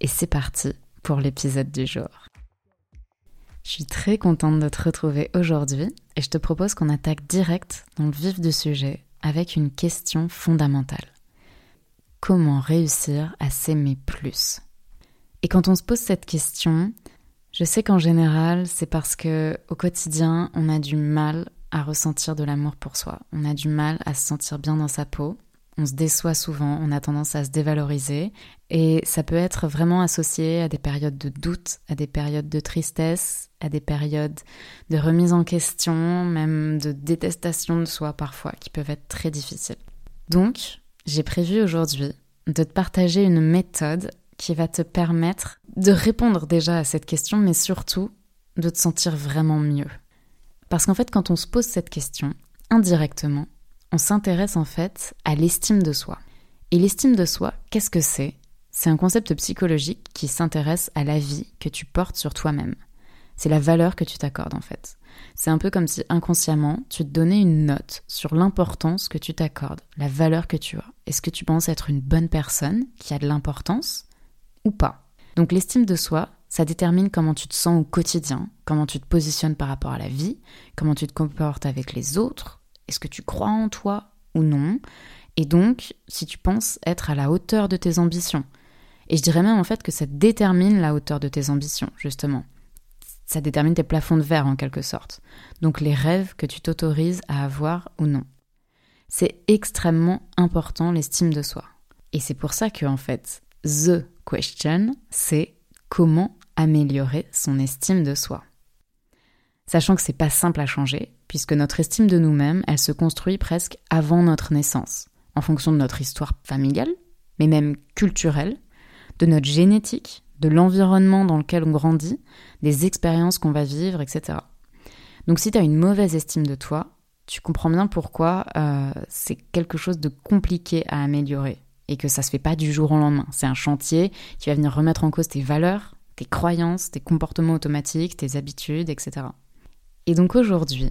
et c'est parti pour l'épisode du jour. Je suis très contente de te retrouver aujourd'hui et je te propose qu'on attaque direct dans le vif du sujet avec une question fondamentale. Comment réussir à s'aimer plus? Et quand on se pose cette question, je sais qu'en général, c'est parce que au quotidien, on a du mal à ressentir de l'amour pour soi. On a du mal à se sentir bien dans sa peau on se déçoit souvent, on a tendance à se dévaloriser et ça peut être vraiment associé à des périodes de doute, à des périodes de tristesse, à des périodes de remise en question, même de détestation de soi parfois, qui peuvent être très difficiles. Donc, j'ai prévu aujourd'hui de te partager une méthode qui va te permettre de répondre déjà à cette question, mais surtout de te sentir vraiment mieux. Parce qu'en fait, quand on se pose cette question, indirectement, on s'intéresse en fait à l'estime de soi. Et l'estime de soi, qu'est-ce que c'est? C'est un concept psychologique qui s'intéresse à la vie que tu portes sur toi-même. C'est la valeur que tu t'accordes en fait. C'est un peu comme si inconsciemment tu te donnais une note sur l'importance que tu t'accordes, la valeur que tu as. Est-ce que tu penses être une bonne personne qui a de l'importance ou pas? Donc l'estime de soi, ça détermine comment tu te sens au quotidien, comment tu te positionnes par rapport à la vie, comment tu te comportes avec les autres, est-ce que tu crois en toi ou non? Et donc, si tu penses être à la hauteur de tes ambitions. Et je dirais même en fait que ça détermine la hauteur de tes ambitions, justement. Ça détermine tes plafonds de verre en quelque sorte. Donc les rêves que tu t'autorises à avoir ou non. C'est extrêmement important l'estime de soi. Et c'est pour ça que en fait, the question, c'est comment améliorer son estime de soi. Sachant que c'est pas simple à changer, puisque notre estime de nous-mêmes, elle se construit presque avant notre naissance, en fonction de notre histoire familiale, mais même culturelle, de notre génétique, de l'environnement dans lequel on grandit, des expériences qu'on va vivre, etc. Donc si tu as une mauvaise estime de toi, tu comprends bien pourquoi euh, c'est quelque chose de compliqué à améliorer et que ça se fait pas du jour au lendemain. C'est un chantier qui va venir remettre en cause tes valeurs, tes croyances, tes comportements automatiques, tes habitudes, etc. Et donc aujourd'hui,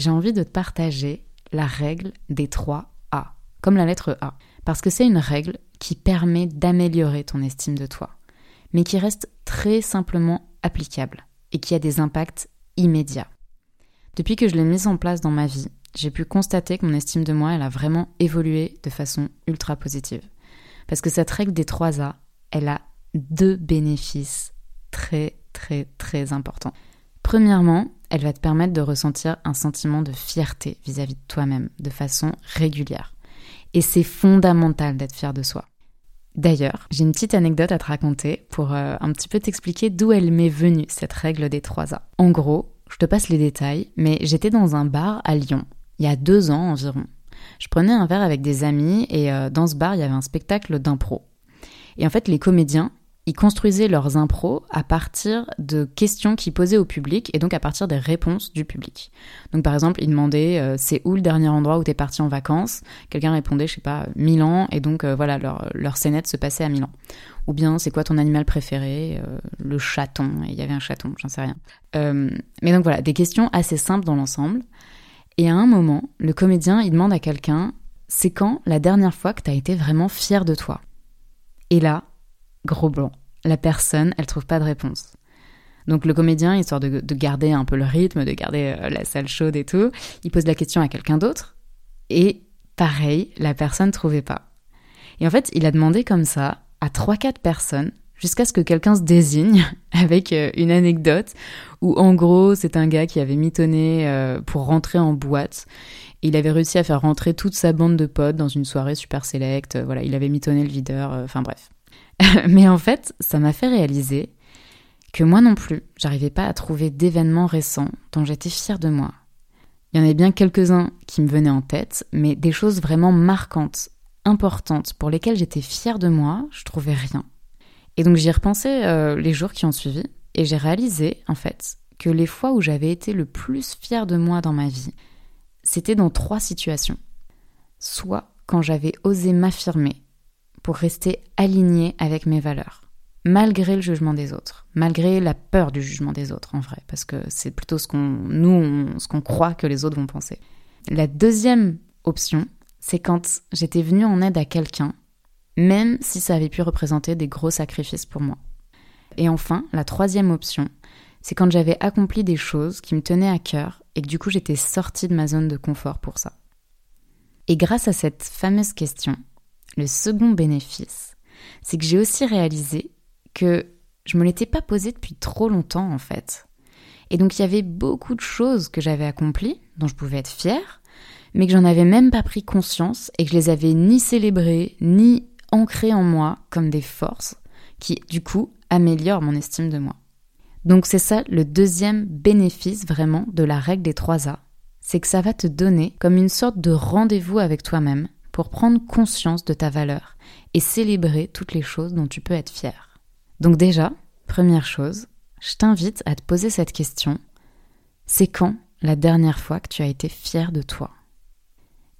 j'ai envie de te partager la règle des trois A, comme la lettre A, parce que c'est une règle qui permet d'améliorer ton estime de toi, mais qui reste très simplement applicable et qui a des impacts immédiats. Depuis que je l'ai mise en place dans ma vie, j'ai pu constater que mon estime de moi, elle a vraiment évolué de façon ultra positive. Parce que cette règle des trois A, elle a deux bénéfices très très très importants. Premièrement, elle va te permettre de ressentir un sentiment de fierté vis-à-vis de toi-même de façon régulière. Et c'est fondamental d'être fier de soi. D'ailleurs, j'ai une petite anecdote à te raconter pour euh, un petit peu t'expliquer d'où elle m'est venue, cette règle des 3 A. En gros, je te passe les détails, mais j'étais dans un bar à Lyon, il y a deux ans environ. Je prenais un verre avec des amis et euh, dans ce bar, il y avait un spectacle d'impro. Et en fait, les comédiens, ils construisaient leurs impros à partir de questions qu'ils posaient au public et donc à partir des réponses du public. Donc par exemple, ils demandaient euh, c'est où le dernier endroit où t'es parti en vacances? Quelqu'un répondait je sais pas Milan et donc euh, voilà leur leur scénette se passait à Milan. Ou bien c'est quoi ton animal préféré? Euh, Le chaton. Et il y avait un chaton, j'en sais rien. mais donc voilà des questions assez simples dans l'ensemble. Et à un moment, le comédien il demande à quelqu'un c'est quand la dernière fois que t'as été vraiment fier de toi? Et là, gros blanc la personne, elle trouve pas de réponse. Donc le comédien, histoire de, garder un peu le rythme, de garder euh, la salle chaude et tout, il pose la question à quelqu'un d'autre. Et pareil, la personne trouvait pas. Et en fait, il a demandé comme ça à trois quatre personnes jusqu'à ce que quelqu'un se désigne avec euh, une anecdote où en gros c'est un gars qui avait mitonné euh, pour rentrer en boîte. Il avait réussi à faire rentrer toute sa bande de potes dans une soirée super sélecte. Voilà, il avait mitonné le videur. Enfin bref. Mais en fait, ça m'a fait réaliser que moi non plus, j'arrivais pas à trouver d'événements récents dont j'étais fière de moi. Il y en avait bien quelques-uns qui me venaient en tête, mais des choses vraiment marquantes, importantes, pour lesquelles j'étais fière de moi, je trouvais rien. Et donc j'y ai repensé euh, les jours qui ont suivi et j'ai réalisé en fait que les fois où j'avais été le plus fière de moi dans ma vie, c'était dans trois situations. Soit quand j'avais osé m'affirmer rester alignée avec mes valeurs, malgré le jugement des autres, malgré la peur du jugement des autres en vrai, parce que c'est plutôt ce qu'on nous ce qu'on croit que les autres vont penser. La deuxième option, c'est quand j'étais venue en aide à quelqu'un, même si ça avait pu représenter des gros sacrifices pour moi. Et enfin, la troisième option, c'est quand j'avais accompli des choses qui me tenaient à cœur et que du coup j'étais sortie de ma zone de confort pour ça. Et grâce à cette fameuse question, le second bénéfice, c'est que j'ai aussi réalisé que je me l'étais pas posé depuis trop longtemps en fait. Et donc il y avait beaucoup de choses que j'avais accomplies, dont je pouvais être fière, mais que j'en avais même pas pris conscience et que je les avais ni célébrées, ni ancrées en moi comme des forces qui, du coup, améliorent mon estime de moi. Donc c'est ça le deuxième bénéfice vraiment de la règle des trois A. C'est que ça va te donner comme une sorte de rendez-vous avec toi-même prendre conscience de ta valeur et célébrer toutes les choses dont tu peux être fier. Donc déjà, première chose, je t'invite à te poser cette question. C'est quand la dernière fois que tu as été fier de toi?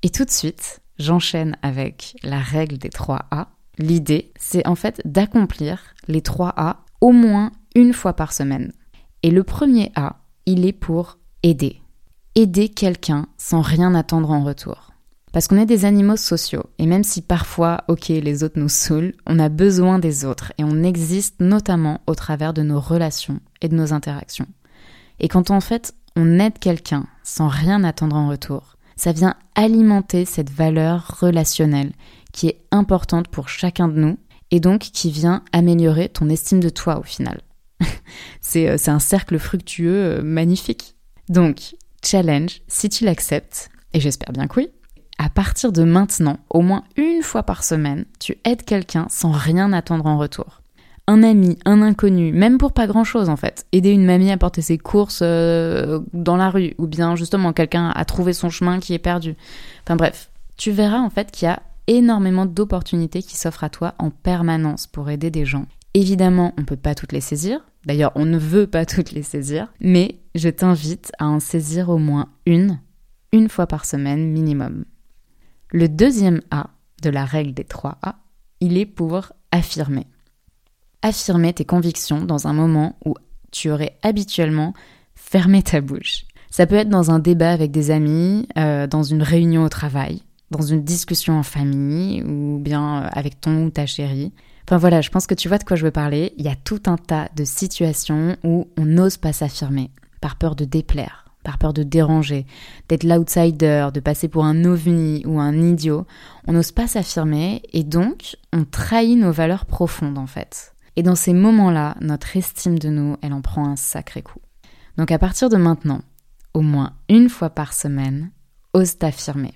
Et tout de suite, j'enchaîne avec la règle des trois A. L'idée, c'est en fait d'accomplir les trois A au moins une fois par semaine. Et le premier A, il est pour aider. Aider quelqu'un sans rien attendre en retour. Parce qu'on est des animaux sociaux, et même si parfois, ok, les autres nous saoulent, on a besoin des autres, et on existe notamment au travers de nos relations et de nos interactions. Et quand en fait on aide quelqu'un sans rien attendre en retour, ça vient alimenter cette valeur relationnelle qui est importante pour chacun de nous, et donc qui vient améliorer ton estime de toi au final. Euh, c'est un cercle fructueux euh, magnifique. Donc, challenge, si tu l'acceptes, et j'espère bien que oui, à partir de maintenant, au moins une fois par semaine, tu aides quelqu'un sans rien attendre en retour. Un ami, un inconnu, même pour pas grand chose en fait. Aider une mamie à porter ses courses euh, dans la rue, ou bien justement quelqu'un à trouver son chemin qui est perdu. Enfin bref, tu verras en fait qu'il y a énormément d'opportunités qui s'offrent à toi en permanence pour aider des gens. Évidemment, on ne peut pas toutes les saisir. D'ailleurs, on ne veut pas toutes les saisir. Mais je t'invite à en saisir au moins une, une fois par semaine minimum. Le deuxième A de la règle des trois A, il est pour affirmer. Affirmer tes convictions dans un moment où tu aurais habituellement fermé ta bouche. Ça peut être dans un débat avec des amis, euh, dans une réunion au travail, dans une discussion en famille ou bien euh, avec ton ou ta chérie. Enfin voilà, je pense que tu vois de quoi je veux parler. Il y a tout un tas de situations où on n'ose pas s'affirmer par peur de déplaire, par peur de déranger, d'être l'outsider, de passer pour un ovni ou un idiot, on n'ose pas s'affirmer et donc on trahit nos valeurs profondes en fait. Et dans ces moments-là, notre estime de nous, elle en prend un sacré coup. Donc à partir de maintenant, au moins une fois par semaine, ose t'affirmer.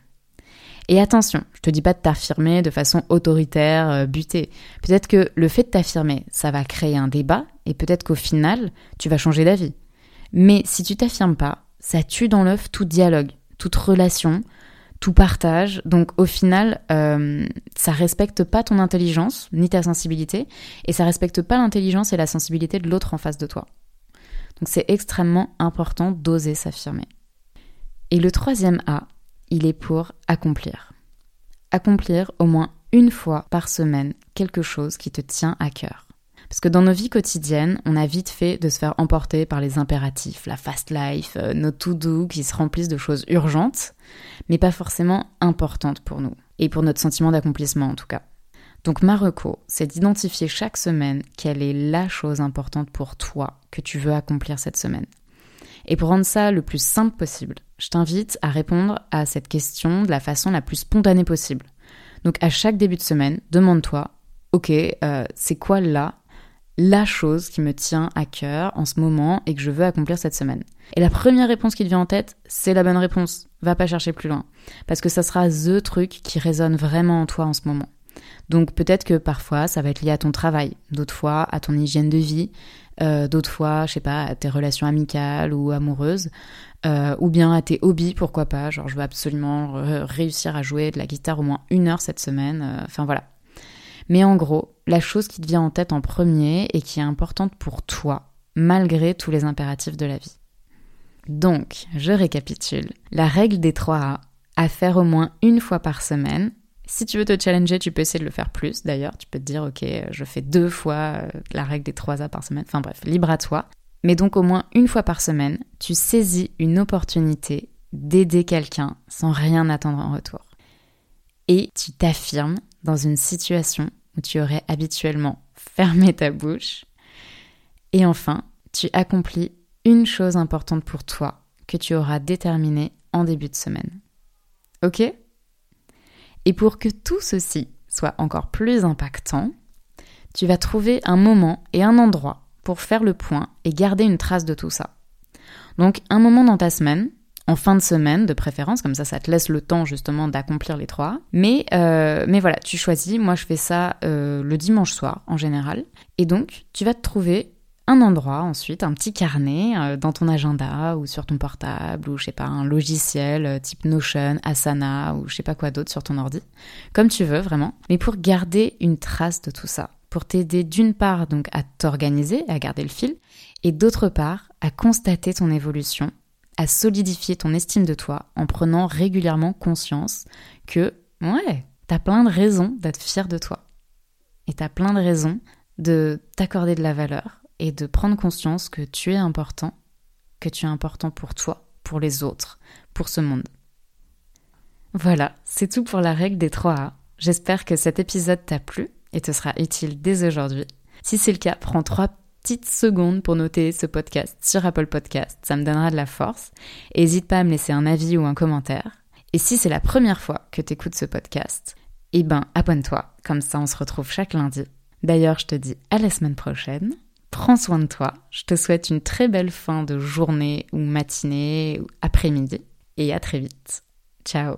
Et attention, je te dis pas de t'affirmer de façon autoritaire, euh, butée. Peut-être que le fait de t'affirmer, ça va créer un débat et peut-être qu'au final, tu vas changer d'avis. Mais si tu t'affirmes pas, ça tue dans l'œuf tout dialogue, toute relation, tout partage. Donc au final, euh, ça respecte pas ton intelligence ni ta sensibilité, et ça respecte pas l'intelligence et la sensibilité de l'autre en face de toi. Donc c'est extrêmement important d'oser s'affirmer. Et le troisième A, il est pour accomplir. Accomplir au moins une fois par semaine quelque chose qui te tient à cœur. Parce que dans nos vies quotidiennes, on a vite fait de se faire emporter par les impératifs, la fast life, euh, nos to-do qui se remplissent de choses urgentes, mais pas forcément importantes pour nous, et pour notre sentiment d'accomplissement en tout cas. Donc Marocco, c'est d'identifier chaque semaine quelle est la chose importante pour toi que tu veux accomplir cette semaine. Et pour rendre ça le plus simple possible, je t'invite à répondre à cette question de la façon la plus spontanée possible. Donc à chaque début de semaine, demande-toi, ok, euh, c'est quoi là la chose qui me tient à cœur en ce moment et que je veux accomplir cette semaine. Et la première réponse qui te vient en tête, c'est la bonne réponse. Va pas chercher plus loin. Parce que ça sera the truc qui résonne vraiment en toi en ce moment. Donc peut-être que parfois ça va être lié à ton travail, d'autres fois à ton hygiène de vie, euh, d'autres fois, je sais pas, à tes relations amicales ou amoureuses, euh, ou bien à tes hobbies, pourquoi pas. Genre je veux absolument réussir à jouer de la guitare au moins une heure cette semaine. Euh, enfin voilà. Mais en gros, la chose qui te vient en tête en premier et qui est importante pour toi, malgré tous les impératifs de la vie. Donc, je récapitule. La règle des 3 A, à faire au moins une fois par semaine. Si tu veux te challenger, tu peux essayer de le faire plus d'ailleurs. Tu peux te dire, ok, je fais deux fois euh, la règle des 3 A par semaine. Enfin bref, libre à toi. Mais donc au moins une fois par semaine, tu saisis une opportunité d'aider quelqu'un sans rien attendre en retour. Et tu t'affirmes dans une situation où tu aurais habituellement fermé ta bouche. Et enfin, tu accomplis une chose importante pour toi que tu auras déterminée en début de semaine. Ok? Et pour que tout ceci soit encore plus impactant, tu vas trouver un moment et un endroit pour faire le point et garder une trace de tout ça. Donc un moment dans ta semaine, en fin de semaine de préférence, comme ça ça te laisse le temps justement d'accomplir les trois. Mais, euh, mais voilà, tu choisis, moi je fais ça euh, le dimanche soir en général. Et donc tu vas te trouver un endroit ensuite, un petit carnet euh, dans ton agenda ou sur ton portable ou je sais pas, un logiciel type Notion, Asana ou je sais pas quoi d'autre sur ton ordi, comme tu veux vraiment, mais pour garder une trace de tout ça, pour t'aider d'une part donc à t'organiser, à garder le fil, et d'autre part à constater ton évolution à solidifier ton estime de toi en prenant régulièrement conscience que, ouais, t'as plein de raisons d'être fier de toi. Et t'as plein de raisons de t'accorder de la valeur et de prendre conscience que tu es important, que tu es important pour toi, pour les autres, pour ce monde. Voilà, c'est tout pour la règle des 3 A. J'espère que cet épisode t'a plu et te sera utile dès aujourd'hui. Si c'est le cas, prends trois petite seconde pour noter ce podcast sur Apple Podcast, ça me donnera de la force. N'hésite pas à me laisser un avis ou un commentaire. Et si c'est la première fois que tu écoutes ce podcast, eh ben abonne-toi, comme ça on se retrouve chaque lundi. D'ailleurs, je te dis à la semaine prochaine. Prends soin de toi. Je te souhaite une très belle fin de journée ou matinée ou après-midi. Et à très vite. Ciao